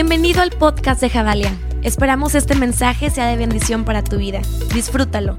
Bienvenido al podcast de Javalia. Esperamos este mensaje sea de bendición para tu vida. Disfrútalo.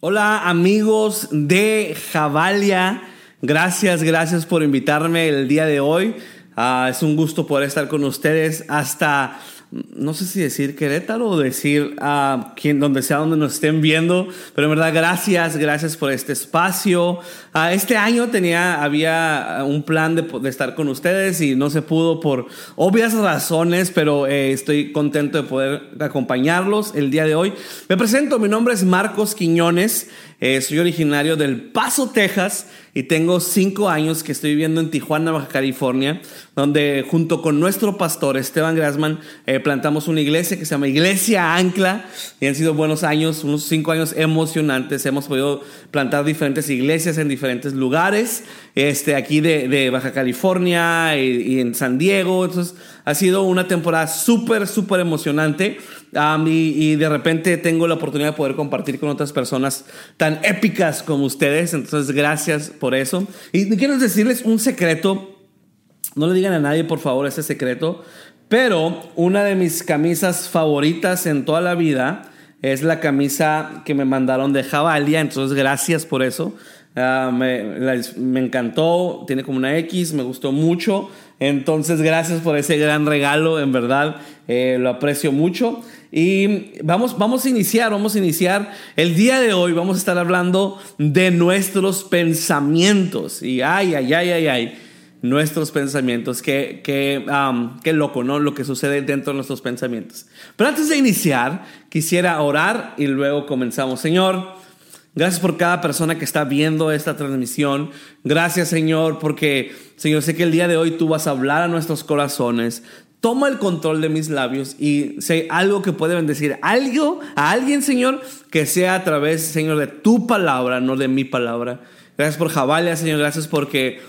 Hola amigos de Javalia, gracias, gracias por invitarme el día de hoy. Ah, es un gusto poder estar con ustedes hasta no sé si decir Querétaro o decir a quien, donde sea donde nos estén viendo, pero en verdad gracias, gracias por este espacio. Uh, este año tenía, había un plan de, de, estar con ustedes y no se pudo por obvias razones, pero eh, estoy contento de poder acompañarlos el día de hoy. Me presento, mi nombre es Marcos Quiñones, eh, soy originario del Paso, Texas y tengo cinco años que estoy viviendo en Tijuana, Baja California, donde junto con nuestro pastor Esteban Grasman eh, plantamos una iglesia que se llama Iglesia Ancla y han sido buenos años, unos cinco años emocionantes. Hemos podido plantar diferentes iglesias en diferentes lugares, este, aquí de, Baja California y, y, en San Diego. Entonces ha sido una temporada súper, súper emocionante. Y, de repente tengo la oportunidad de poder compartir con otras personas tan épicas como ustedes. Entonces, gracias por eso. Y quiero decirles un secreto. No le digan a nadie, por favor, ese secreto. Pero una de mis camisas favoritas en toda la vida es la camisa que me mandaron de Javalia. Entonces, gracias por eso. Me, me, encantó, tiene como una X, me gustó mucho. Entonces, gracias por ese gran regalo, en verdad, eh, lo aprecio mucho. Y vamos, vamos a iniciar, vamos a iniciar. El día de hoy vamos a estar hablando de nuestros pensamientos. Y ay, ay, ay, ay, ay, nuestros pensamientos. Qué, qué, qué loco, ¿no? Lo que sucede dentro de nuestros pensamientos. Pero antes de iniciar, quisiera orar y luego comenzamos. Señor, Gracias por cada persona que está viendo esta transmisión. Gracias, Señor, porque, Señor, sé que el día de hoy tú vas a hablar a nuestros corazones. Toma el control de mis labios y sé algo que puede bendecir algo a alguien, Señor, que sea a través, Señor, de tu palabra, no de mi palabra. Gracias por Javalia, Señor. Gracias porque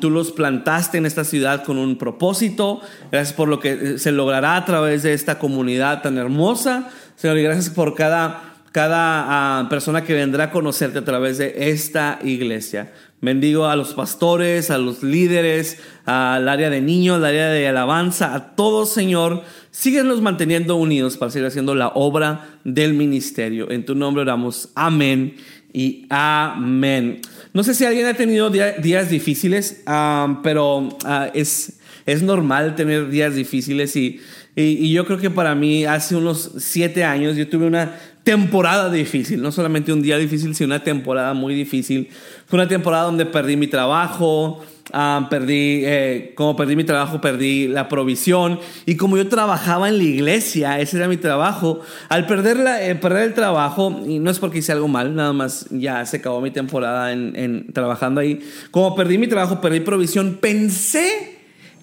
tú los plantaste en esta ciudad con un propósito. Gracias por lo que se logrará a través de esta comunidad tan hermosa. Señor, y gracias por cada cada uh, persona que vendrá a conocerte a través de esta iglesia. Bendigo a los pastores, a los líderes, al área de niños, al área de alabanza, a todos, Señor. Síguenos manteniendo unidos para seguir haciendo la obra del ministerio. En tu nombre oramos. Amén y amén. No sé si alguien ha tenido días difíciles, uh, pero uh, es, es normal tener días difíciles y, y, yo creo que para mí hace unos siete años yo tuve una temporada difícil, no solamente un día difícil, sino una temporada muy difícil. Fue una temporada donde perdí mi trabajo, uh, perdí, eh, como perdí mi trabajo, perdí la provisión. Y como yo trabajaba en la iglesia, ese era mi trabajo, al perder, la, eh, perder el trabajo, y no es porque hice algo mal, nada más ya se acabó mi temporada en trabajando ahí, como perdí mi trabajo, perdí provisión, pensé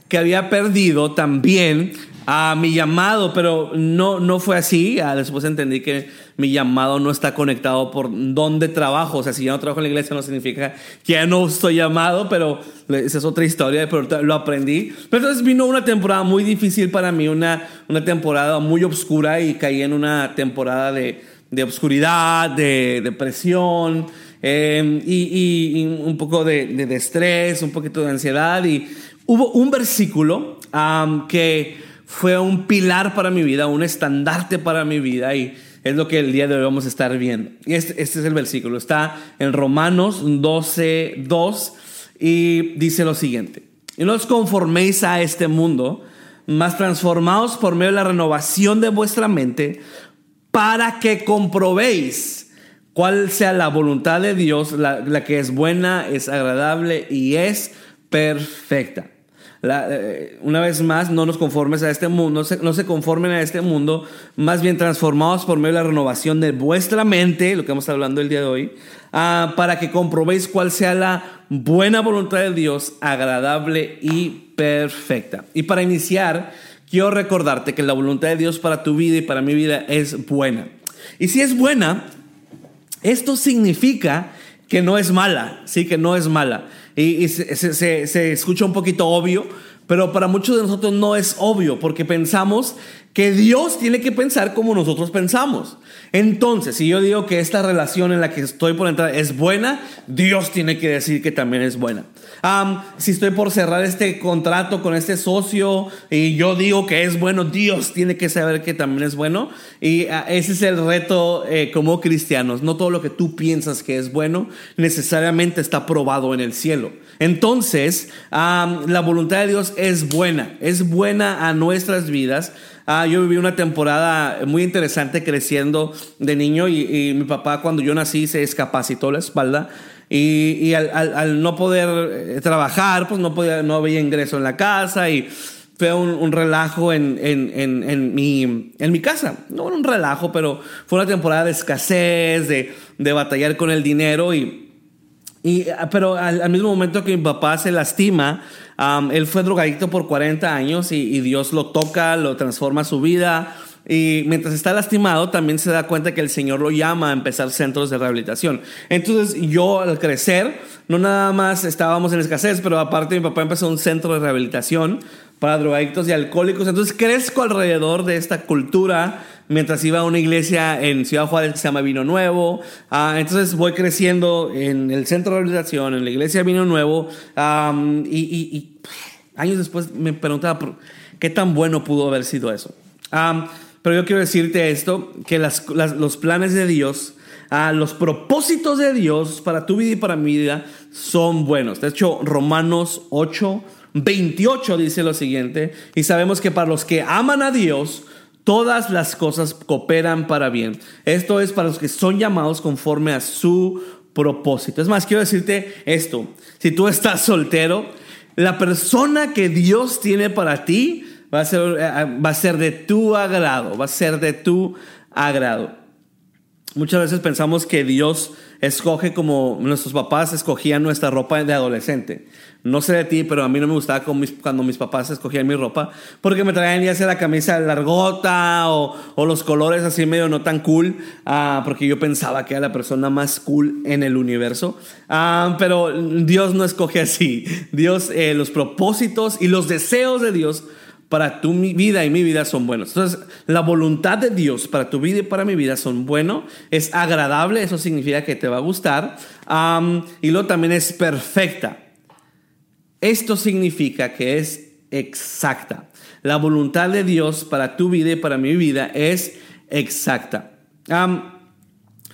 que había perdido también a mi llamado, pero no, no fue así. Ah, después entendí que mi llamado no está conectado por dónde trabajo. O sea, si ya no trabajo en la iglesia no significa que ya no estoy llamado, pero esa es otra historia, pero lo aprendí. Pero entonces vino una temporada muy difícil para mí, una, una temporada muy oscura y caí en una temporada de, de obscuridad, de depresión. Eh, y, un poco de, de, estrés, un poquito de ansiedad. Y hubo un versículo que fue un pilar para mi vida, un estandarte para mi vida y es lo que el día de hoy vamos a estar viendo. Este, este es el versículo, está en Romanos 12, 2 y dice lo siguiente, y no os conforméis a este mundo, mas transformaos por medio de la renovación de vuestra mente para que comprobéis cuál sea la voluntad de Dios, la que es buena, es agradable y es perfecta. Eh, una vez más, no nos conformes a este mundo, no se, no se, conformen a este mundo, más bien transformados por medio de la renovación de vuestra mente, lo que estamos hablando el día de hoy, uh, para que comprobéis cuál sea la buena voluntad de Dios, agradable y perfecta. Y para iniciar, quiero recordarte que la voluntad de Dios para tu vida y para mi vida es buena. Y si es buena, esto significa que no es mala, sí, que no es mala. Y, y se, se, se, escucha un poquito obvio, pero para muchos de nosotros no es obvio, porque pensamos que Dios tiene que pensar como nosotros pensamos. Entonces, si yo digo que esta relación en la que estoy por entrar es buena, Dios tiene que decir que también es buena. si estoy por cerrar este contrato con este socio y yo digo que es bueno, Dios tiene que saber que también es bueno. Y ah, ese es el reto eh, como cristianos. No todo lo que tú piensas que es bueno necesariamente está probado en el cielo. Entonces, la voluntad de Dios es buena, es buena a nuestras vidas. Ah, yo viví una temporada muy interesante creciendo de niño y, mi papá cuando yo nací se escapacitó la espalda y, al, no poder eh, trabajar, pues no, podía, no había ingreso en la casa y fue un, relajo en, mi, casa. No un relajo, pero fue una temporada de escasez, de batallar con el dinero y y, ah, pero al, mismo momento que mi papá se lastima, él fue drogadicto por 40 años y, Dios lo toca, lo transforma su vida. Y mientras está lastimado, también se da cuenta que el Señor lo llama a empezar centros de rehabilitación. Entonces, yo al crecer, no nada más estábamos en escasez, pero aparte mi papá empezó un centro de rehabilitación para drogadictos y alcohólicos. Entonces, crezco alrededor de esta cultura mientras iba a una iglesia en Ciudad Juárez que se llama Vino Nuevo. Ah, entonces voy creciendo en el centro de rehabilitación, en la iglesia Vino Nuevo. y, años después me preguntaba qué tan bueno pudo haber sido eso. pero yo quiero decirte esto, que los planes de Dios, ah, los propósitos de Dios para tu vida y para mi vida son buenos. De hecho, Romanos 8, 28 dice lo siguiente, y sabemos que para los que aman a Dios, todas las cosas cooperan para bien. Esto es para los que son llamados conforme a su propósito. Es más, quiero decirte esto. Si tú estás soltero, la persona que Dios tiene para ti va a ser, eh, va a ser de tu agrado, va a ser de tu agrado. Muchas veces pensamos que Dios escoge como nuestros papás escogían nuestra ropa de adolescente. No sé de ti, pero a mí no me gustaba cuando mis papás escogían mi ropa porque me traían ya sea la camisa largota o, los colores así medio no tan cool, ah, porque yo pensaba que era la persona más cool en el universo. Ah, pero Dios no escoge así. Dios, eh, los propósitos y los deseos de Dios para tu vida y mi vida son buenos. Entonces, la voluntad de Dios para tu vida y para mi vida son buenos, es agradable, eso significa que te va a gustar, y luego también es perfecta. Esto significa que es exacta. La voluntad de Dios para tu vida y para mi vida es exacta.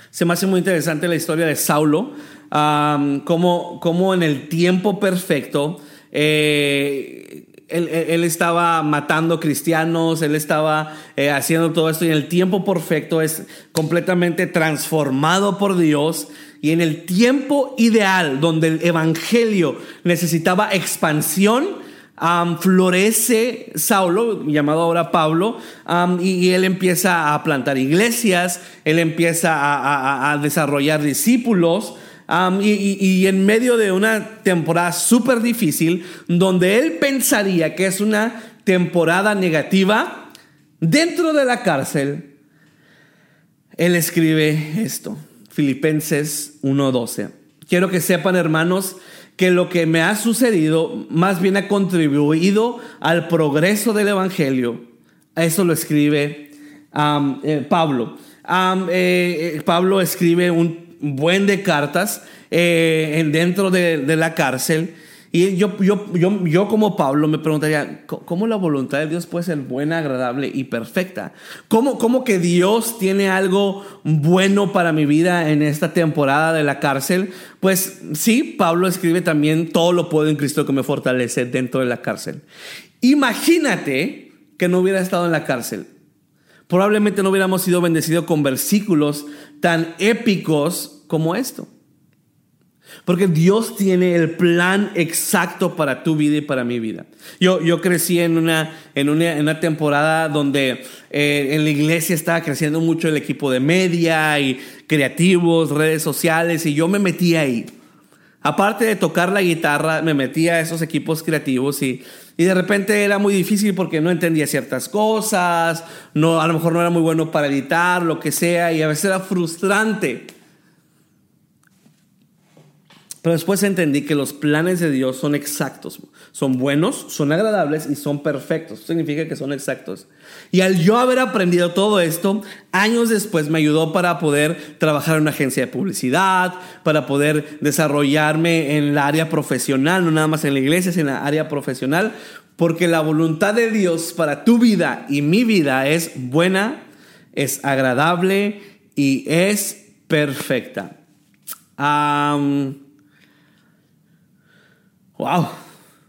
se me hace muy interesante la historia de Saulo, como, en el tiempo perfecto, eh, él, estaba matando cristianos, él estaba eh, haciendo todo esto y en el tiempo perfecto es completamente transformado por Dios y en el tiempo ideal donde el evangelio necesitaba expansión, florece Saulo, llamado ahora Pablo, y, él empieza a plantar iglesias, él empieza a desarrollar discípulos y, en medio de una temporada súper difícil, donde él pensaría que es una temporada negativa, dentro de la cárcel, él escribe esto, Filipenses 1.12. Quiero que sepan, hermanos, que lo que me ha sucedido más bien ha contribuido al progreso del Evangelio. Eso lo escribe eh, Pablo. Eh, eh, Pablo escribe un buen de cartas eh, dentro de, la cárcel. Y yo, yo, yo, yo como Pablo me preguntaría, ¿cómo la voluntad de Dios puede ser buena, agradable y perfecta? ¿Cómo, ¿Cómo que Dios tiene algo bueno para mi vida en esta temporada de la cárcel? Pues sí, Pablo escribe también, todo lo puedo en Cristo que me fortalece dentro de la cárcel. Imagínate que no hubiera estado en la cárcel probablemente no hubiéramos sido bendecidos con versículos tan épicos como esto. Porque Dios tiene el plan exacto para tu vida y para mi vida. Yo, yo crecí en una, en una, temporada donde eh, en la iglesia estaba creciendo mucho el equipo de media y creativos, redes sociales, y yo me metí ahí. Aparte de tocar la guitarra, me metí a esos equipos creativos y y de repente era muy difícil porque no entendía ciertas cosas, no, a lo mejor no era muy bueno para editar, lo que sea, y a veces era frustrante. Pero después entendí que los planes de Dios son exactos, son buenos, son agradables y son perfectos. Significa que son exactos. Y al yo haber aprendido todo esto, años después me ayudó para poder trabajar en una agencia de publicidad, para poder desarrollarme en el área profesional, no nada más en la iglesia, sino en la área profesional, porque la voluntad de Dios para tu vida y mi vida es buena, es agradable y es perfecta. Wow.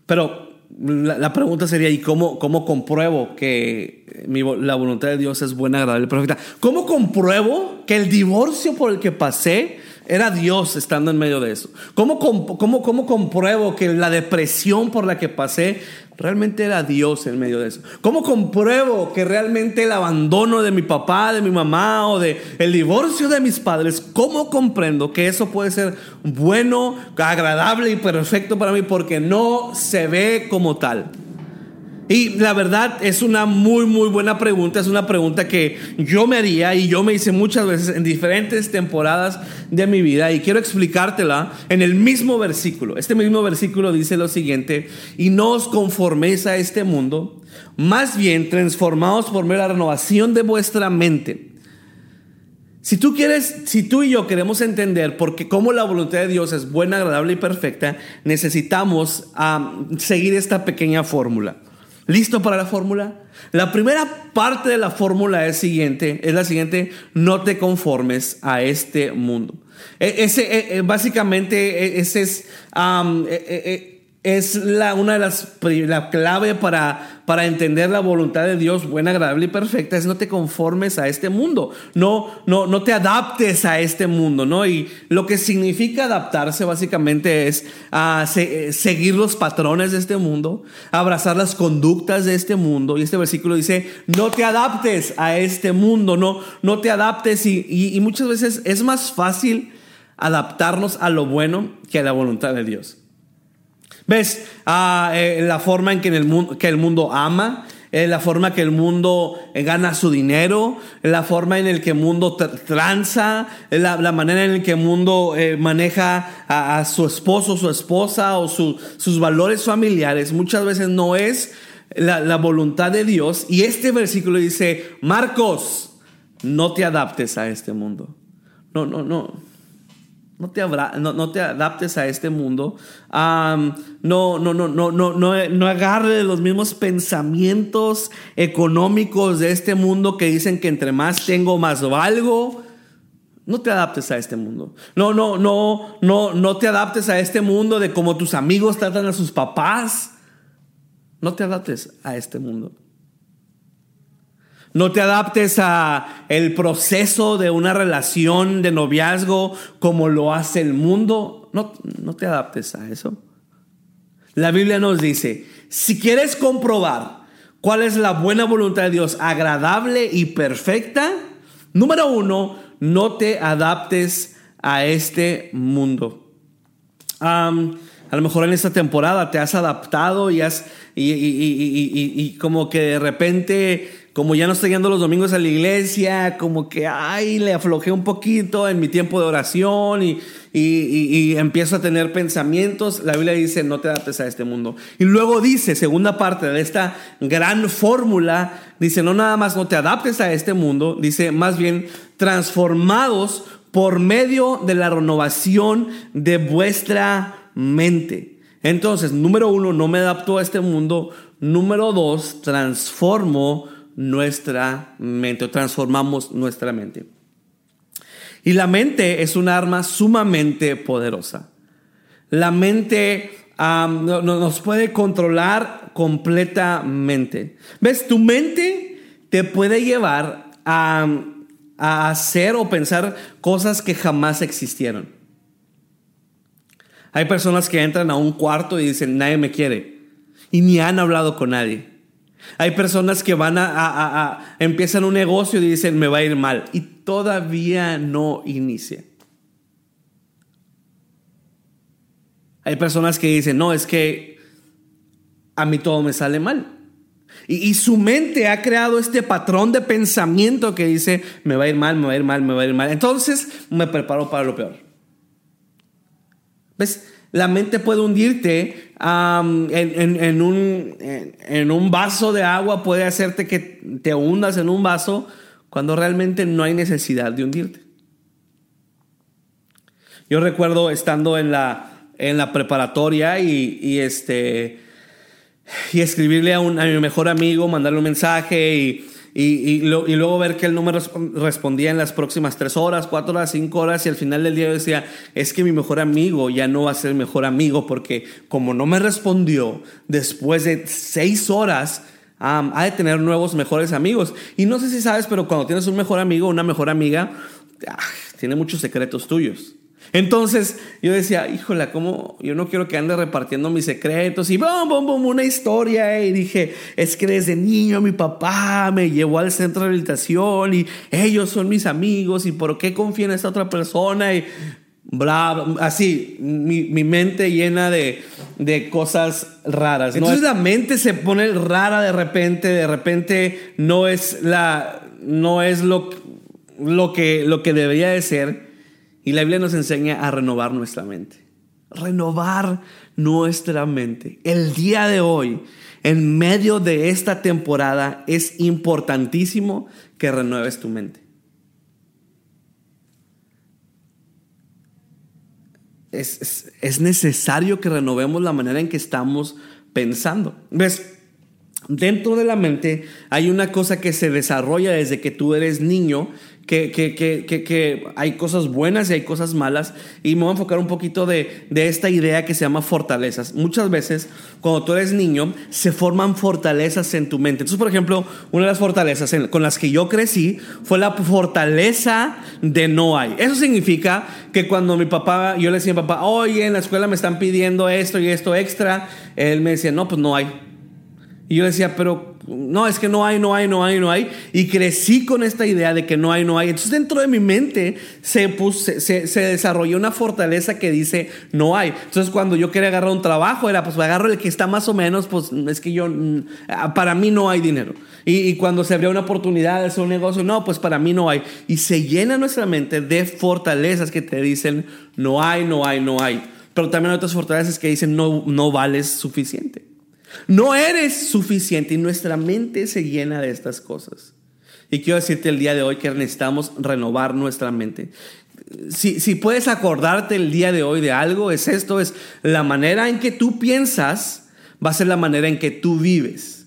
Pero la, pregunta sería, ¿y cómo, cómo compruebo que la voluntad de Dios es buena, agradable y perfecta? ¿Cómo compruebo que el divorcio por el que pasé era Dios estando en medio de eso? ¿Cómo, cómo, cómo compruebo que la depresión por la que pasé realmente era Dios en medio de eso? ¿Cómo compruebo que realmente el abandono de mi papá, de mi mamá o de el divorcio de mis padres, cómo comprendo que eso puede ser bueno, agradable y perfecto para mí porque no se ve como tal? Y la verdad es una muy, muy buena pregunta. Es una pregunta que yo me haría y yo me hice muchas veces en diferentes temporadas de mi vida. Y quiero explicártela en el mismo versículo. Este mismo versículo dice lo siguiente, y no os conforméis a este mundo, más bien transformaos por la renovación de vuestra mente. Si tú quieres, si tú y yo queremos entender porque cómo la voluntad de Dios es buena, agradable y perfecta, necesitamos ah, seguir esta pequeña fórmula. ¿Listo para la fórmula? La primera parte de la fórmula es, siguiente, es la siguiente, no te conformes a este mundo. E, ese, e, e, básicamente, ese es es la, una de las la clave para, para entender la voluntad de Dios buena, agradable y perfecta es no te conformes a este mundo, no, no, no te adaptes a este mundo, ¿no? Y lo que significa adaptarse básicamente es eh, seguir los patrones de este mundo, abrazar las conductas de este mundo. Y este versículo dice, no te adaptes a este mundo, no, no te adaptes y, y muchas veces es más fácil adaptarnos a lo bueno que a la voluntad de Dios. ¿Ves ah, eh, la forma en que, el mundo, que el mundo ama? Eh, la forma que el mundo eh, gana su dinero, la forma en el que el mundo tranza, la, manera en la que el mundo maneja a, su esposo, su esposa o sus valores familiares. Muchas veces no es la, la voluntad de Dios. Y este versículo dice, Marcos, no te adaptes a este mundo. No, no, no. No te, no, te, adaptes a este mundo. no, no, no, no, no, no, no agarre los mismos pensamientos económicos de este mundo que dicen que entre más tengo, más valgo. No te adaptes a este mundo. No, no, no, no, no te adaptes a este mundo de cómo tus amigos tratan a sus papás. No te adaptes a este mundo. No te adaptes a el proceso de una relación de noviazgo como lo hace el mundo. No, no te adaptes a eso. La Biblia nos dice, si quieres comprobar cuál es la buena voluntad de Dios, agradable y perfecta, número uno, no te adaptes a este mundo. a lo mejor en esta temporada te has adaptado y, has, y, y como que de repente como ya no estoy yendo los domingos a la iglesia, como que, ay, le aflojé un poquito en mi tiempo de oración y, y, empiezo a tener pensamientos, la Biblia dice, no te adaptes a este mundo. Y luego dice, segunda parte de esta gran fórmula, dice, no nada más no te adaptes a este mundo, dice, más bien transformados por medio de la renovación de vuestra mente. Entonces, número uno, no me adapto a este mundo. Número dos, transformo nuestra mente o transformamos nuestra mente. Y la mente es un arma sumamente poderosa. La mente nos puede controlar completamente. ¿Ves? Tu mente te puede llevar a, a hacer o pensar cosas que jamás existieron. Hay personas que entran a un cuarto y dicen, nadie me quiere. Y ni han hablado con nadie. Hay personas que van a, empiezan un negocio y dicen, me va a ir mal. Y todavía no inicia. Hay personas que dicen, no, es que a mí todo me sale mal. Y, y, su mente ha creado este patrón de pensamiento que dice, me va a ir mal, me va a ir mal, me va a ir mal. Entonces me preparo para lo peor. ¿Ves? La mente puede hundirte en, un, vaso de agua, puede hacerte que te hundas en un vaso cuando realmente no hay necesidad de hundirte. Yo recuerdo estando en la, preparatoria y, este, escribirle a, a mi mejor amigo, mandarle un mensaje y y, luego ver que él no me respondía en las próximas tres horas, cuatro horas, cinco horas y al final del día yo decía, es que mi mejor amigo ya no va a ser mejor amigo porque como no me respondió después de seis horas, ha de tener nuevos mejores amigos. Y no sé si sabes, pero cuando tienes un mejor amigo una mejor amiga, ah, tiene muchos secretos tuyos. Entonces yo decía, híjola, ¿cómo? Yo no quiero que ande repartiendo mis secretos y bum, bum, una historia. Y dije, es que desde niño mi papá me llevó al centro de rehabilitación y ellos son mis amigos y por qué confío en esta otra persona y bla, así, mi, mi, mente llena de, de cosas raras. Entonces la mente se pone rara de repente, de repente no es, la, no es lo, lo, que, lo que debería de ser. Y la Biblia nos enseña a renovar nuestra mente. Renovar nuestra mente. El día de hoy, en medio de esta temporada, es importantísimo que renueves tu mente. Es, es, necesario que renovemos la manera en que estamos pensando. ¿Ves? Dentro de la mente hay una cosa que se desarrolla desde que tú eres niño que, que, que, que, hay cosas buenas y hay cosas malas. Y me voy a enfocar un poquito de, de, esta idea que se llama fortalezas. Muchas veces, cuando tú eres niño, se forman fortalezas en tu mente. Entonces, por ejemplo, una de las fortalezas con las que yo crecí fue la fortaleza de no hay. Eso significa que cuando mi papá, yo le decía a mi papá, oye, en la escuela me están pidiendo esto y esto extra, él me decía, no, pues no hay. Y yo decía, pero no, es que no hay, no hay, no hay, no hay. Y crecí con esta idea de que no hay, no hay. Entonces dentro de mi mente se, se, desarrolló una fortaleza que dice no hay. Entonces cuando yo quería agarrar un trabajo era pues agarro el que está más o menos, pues es que yo, mm, para mí no hay dinero. Y, cuando se abría una oportunidad de hacer un negocio, no, pues para mí no hay. Y se llena nuestra mente de fortalezas que te dicen no hay, no hay, no hay. Pero también hay otras fortalezas que dicen no, no vales suficiente. No eres suficiente y nuestra mente se llena de estas cosas. Y quiero decirte el día de hoy que necesitamos renovar nuestra mente. Si, si puedes acordarte el día de hoy de algo, es esto, es la manera en que tú piensas va a ser la manera en que tú vives.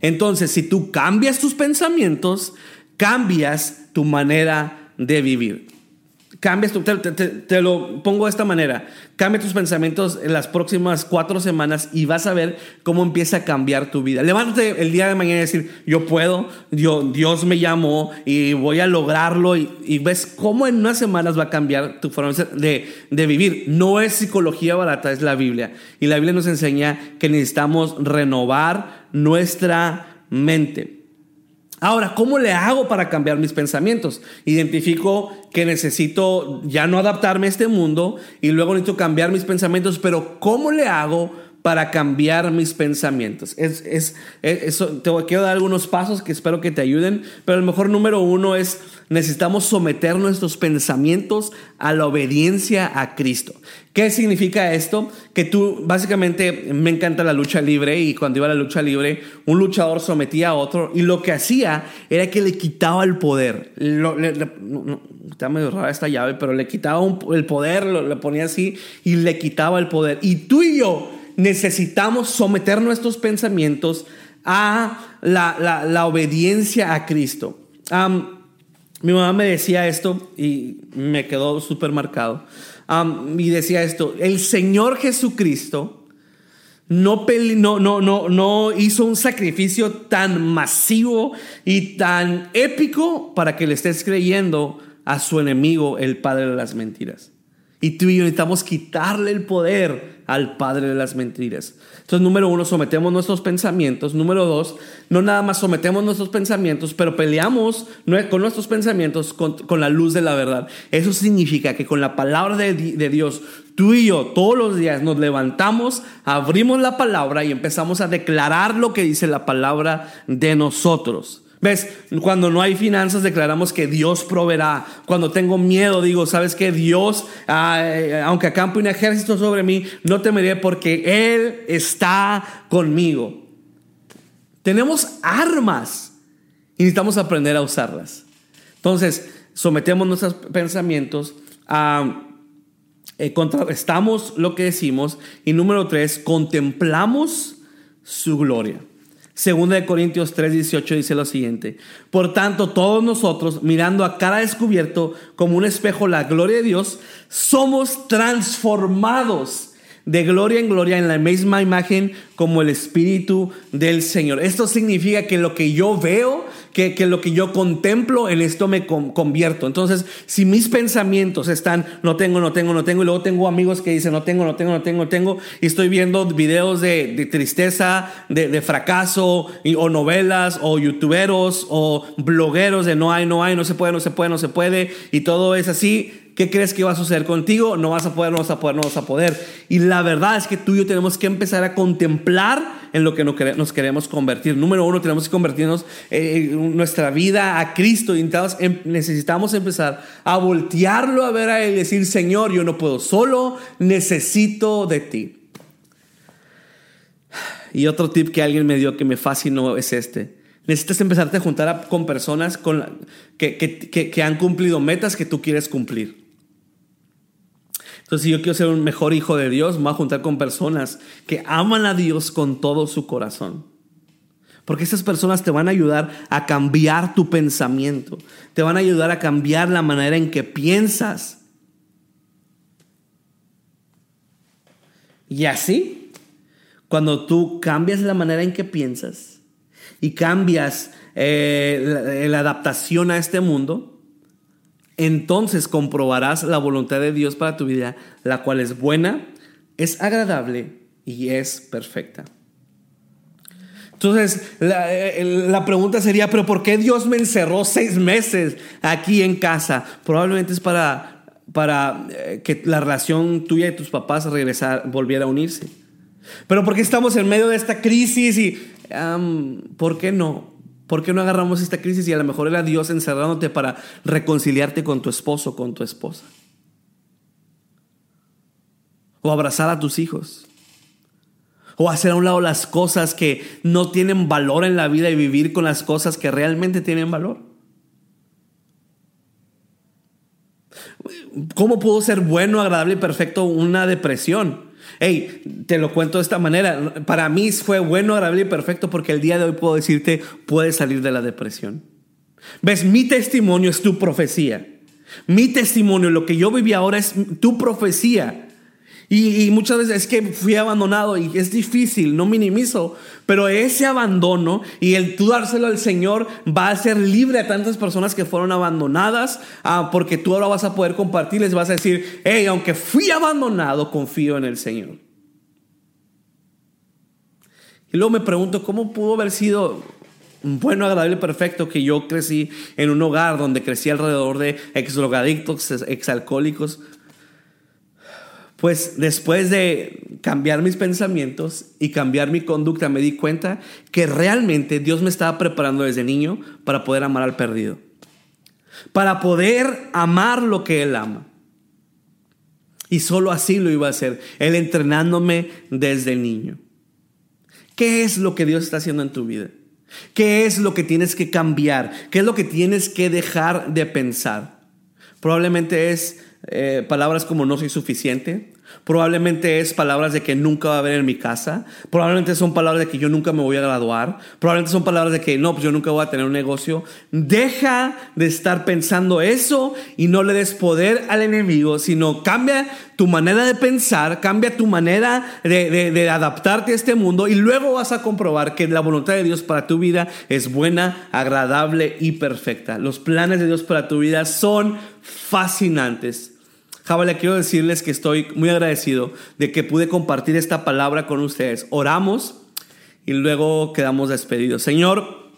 Entonces, si tú cambias tus pensamientos, cambias tu manera de vivir. Cambias, tu, te, te, lo pongo de esta manera, cambia tus pensamientos en las próximas cuatro semanas y vas a ver cómo empieza a cambiar tu vida. Levántate el día de mañana y decir, yo puedo, Dios, Dios me llamó y voy a lograrlo y, ves cómo en unas semanas va a cambiar tu forma de, de vivir. No es psicología barata, es la Biblia. Y la Biblia nos enseña que necesitamos renovar nuestra mente. Ahora, ¿cómo le hago para cambiar mis pensamientos? Identifico que necesito ya no adaptarme a este mundo y luego necesito cambiar mis pensamientos, pero ¿cómo le hago para cambiar mis pensamientos. Es, es, eso, te quiero dar algunos pasos que espero que te ayuden, pero el mejor número uno es necesitamos someter nuestros pensamientos a la obediencia a Cristo. ¿Qué significa esto? Que tú, básicamente, me encanta la lucha libre y cuando iba a la lucha libre, un luchador sometía a otro y lo que hacía era que le quitaba el poder. está medio rara esta llave, pero le quitaba el poder, lo, le ponía así y le quitaba el poder. Y tú y yo necesitamos someter nuestros pensamientos a la, obediencia a Cristo. mi mamá me decía esto y me quedó súper marcado. y decía esto, el Señor Jesucristo no, no, no, no, no hizo un sacrificio tan masivo y tan épico para que le estés creyendo a su enemigo, el Padre de las Mentiras. Y tú y yo necesitamos quitarle el poder al padre de las mentiras. Entonces, número uno, sometemos nuestros pensamientos. Número dos, no nada más sometemos nuestros pensamientos, pero peleamos con nuestros pensamientos con, la luz de la verdad. Eso significa que con la palabra de, de Dios, tú y yo todos los días nos levantamos, abrimos la palabra y empezamos a declarar lo que dice la palabra de nosotros. ¿Ves? Cuando no hay finanzas declaramos que Dios proveerá. Cuando tengo miedo digo, ¿sabes qué? Dios, eh, aunque acampe un ejército sobre mí, no temeré porque Él está conmigo. Tenemos armas y necesitamos aprender a usarlas. Entonces, sometemos nuestros pensamientos a... Eh, contrarrestamos lo que decimos y número tres, contemplamos su gloria. Segunda de Corintios 3:18 dice lo siguiente, por tanto todos nosotros mirando a cara descubierto como un espejo la gloria de Dios, somos transformados de gloria en gloria en la misma imagen como el Espíritu del Señor. Esto significa que lo que yo veo que, lo que yo contemplo, en esto me convierto. Entonces, si mis pensamientos están, no tengo, no tengo, no tengo, y luego tengo amigos que dicen, no tengo, no tengo, no tengo, no tengo, y estoy viendo videos de, tristeza, de, fracaso, o novelas, o youtuberos, o blogueros de no hay, no hay, no se puede, no se puede, no se puede, y todo es así, ¿Qué crees que va a suceder contigo? No vas a poder, no vas a poder, no vas a poder. Y la verdad es que tú y yo tenemos que empezar a contemplar en lo que nos queremos convertir. Número uno, tenemos que convertirnos en nuestra vida a Cristo em, necesitamos empezar a voltearlo a ver a Él y decir, Señor, yo no puedo solo, necesito de ti. Y otro tip que alguien me dio que me fascinó es este. Necesitas empezarte a juntar con personas que han cumplido metas que tú quieres cumplir. Entonces, si yo quiero ser un mejor hijo de Dios, me voy a juntar con personas que aman a Dios con todo su corazón. Porque esas personas te van a ayudar a cambiar tu pensamiento, te van a ayudar a cambiar la manera en que piensas. Y así, cuando tú cambias la manera en que piensas y cambias eh, la adaptación a este mundo, entonces comprobarás la voluntad de Dios para tu vida, la cual es buena, es agradable y es perfecta. Entonces, eh, la, pregunta sería, pero ¿por qué Dios me encerró seis meses aquí en casa? Probablemente es para, para eh, que la relación tuya y tus papás regresar, volviera a unirse. Pero ¿por qué estamos en medio de esta crisis y por qué no? ¿Por qué no agarramos esta crisis y a lo mejor era Dios encerrándote para reconciliarte con tu esposo, con tu esposa? O abrazar a tus hijos. O hacer a un lado las cosas que no tienen valor en la vida y vivir con las cosas que realmente tienen valor. ¿Cómo pudo ser bueno, agradable y perfecto una depresión? Hey, te lo cuento de esta manera. Para mí fue bueno, agradable y perfecto porque el día de hoy puedo decirte, puedes salir de la depresión. ¿Ves? Mi testimonio es tu profecía. Mi testimonio, lo que yo viví ahora es tu profecía. Y, muchas veces es que fui abandonado y es difícil, no minimizo, pero ese abandono y el tú dárselo al Señor va a ser libre a tantas personas que fueron abandonadas, ah, porque tú ahora vas a poder compartir, les vas a decir, hey, aunque fui abandonado, confío en el Señor. Y luego me pregunto, ¿cómo pudo haber sido bueno, agradable, perfecto que yo crecí en un hogar donde crecí alrededor de ex drogadictos, ex alcohólicos? Pues después de cambiar mis pensamientos y cambiar mi conducta, me di cuenta que realmente Dios me estaba preparando desde niño para poder amar al perdido. Para poder amar lo que Él ama. Y solo así lo iba a hacer, Él entrenándome desde niño. ¿Qué es lo que Dios está haciendo en tu vida? ¿Qué es lo que tienes que cambiar? ¿Qué es lo que tienes que dejar de pensar? Probablemente es eh, palabras como no soy suficiente. Probablemente es palabras de que nunca va a haber en mi casa. Probablemente son palabras de que yo nunca me voy a graduar. Probablemente son palabras de que no, pues yo nunca voy a tener un negocio. Deja de estar pensando eso y no le des poder al enemigo, sino cambia tu manera de pensar, cambia tu manera de, de adaptarte a este mundo y luego vas a comprobar que la voluntad de Dios para tu vida es buena, agradable y perfecta. Los planes de Dios para tu vida son fascinantes Jabalia, quiero decirles que estoy muy agradecido de que pude compartir esta palabra con ustedes. Oramos y luego quedamos despedidos. Señor,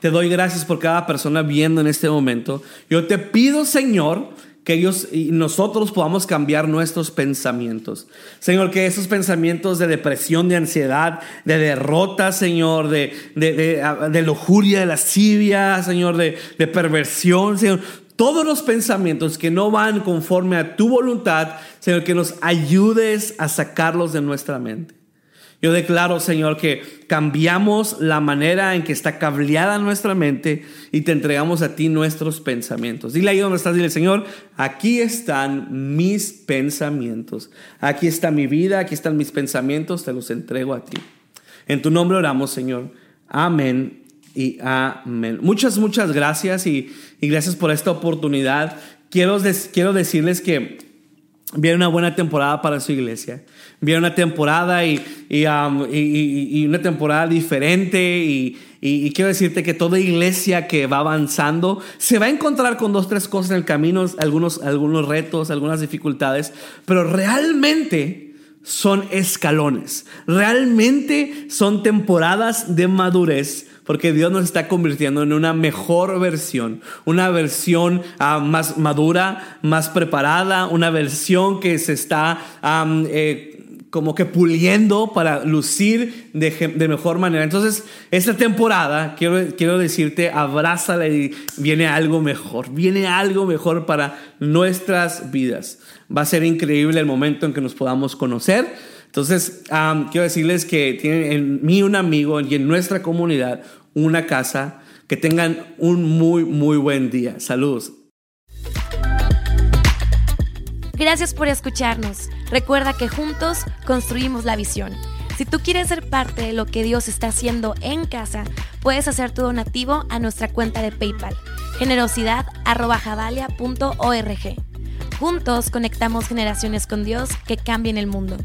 te doy gracias por cada persona viendo en este momento. Yo te pido, Señor, que ellos y nosotros podamos cambiar nuestros pensamientos. Señor, que esos pensamientos de depresión, de ansiedad, de derrota, Señor, de, de, de, de lujuria, de lascivia, Señor, de, de perversión, Señor, todos los pensamientos que no van conforme a tu voluntad, Señor, que nos ayudes a sacarlos de nuestra mente. Yo declaro, Señor, que cambiamos la manera en que está cableada nuestra mente y te entregamos a ti nuestros pensamientos. Dile ahí donde estás, dile, Señor, aquí están mis pensamientos. Aquí está mi vida, aquí están mis pensamientos, te los entrego a ti. En tu nombre oramos, Señor. Amén y amén. Muchas, muchas gracias y, y gracias por esta oportunidad. Quiero, quiero decirles que viene una buena temporada para su iglesia. Viene una temporada y, y, y, una temporada diferente y, quiero decirte que toda iglesia que va avanzando se va a encontrar con dos, tres cosas en el camino, algunos, algunos retos, algunas dificultades, pero realmente son escalones, realmente son temporadas de madurez porque Dios nos está convirtiendo en una mejor versión, una versión uh, más madura, más preparada, una versión que se está eh, como que puliendo para lucir de, de, mejor manera. Entonces, esta temporada, quiero, quiero decirte, abrázala y viene algo mejor, viene algo mejor para nuestras vidas. Va a ser increíble el momento en que nos podamos conocer. Entonces, quiero decirles que tienen en mí un amigo y en nuestra comunidad una casa. Que tengan un muy, muy buen día. Saludos. Gracias por escucharnos. Recuerda que juntos construimos la visión. Si tú quieres ser parte de lo que Dios está haciendo en casa, puedes hacer tu donativo a nuestra cuenta de PayPal, generosidad.javalia.org. Juntos conectamos generaciones con Dios que cambien el mundo.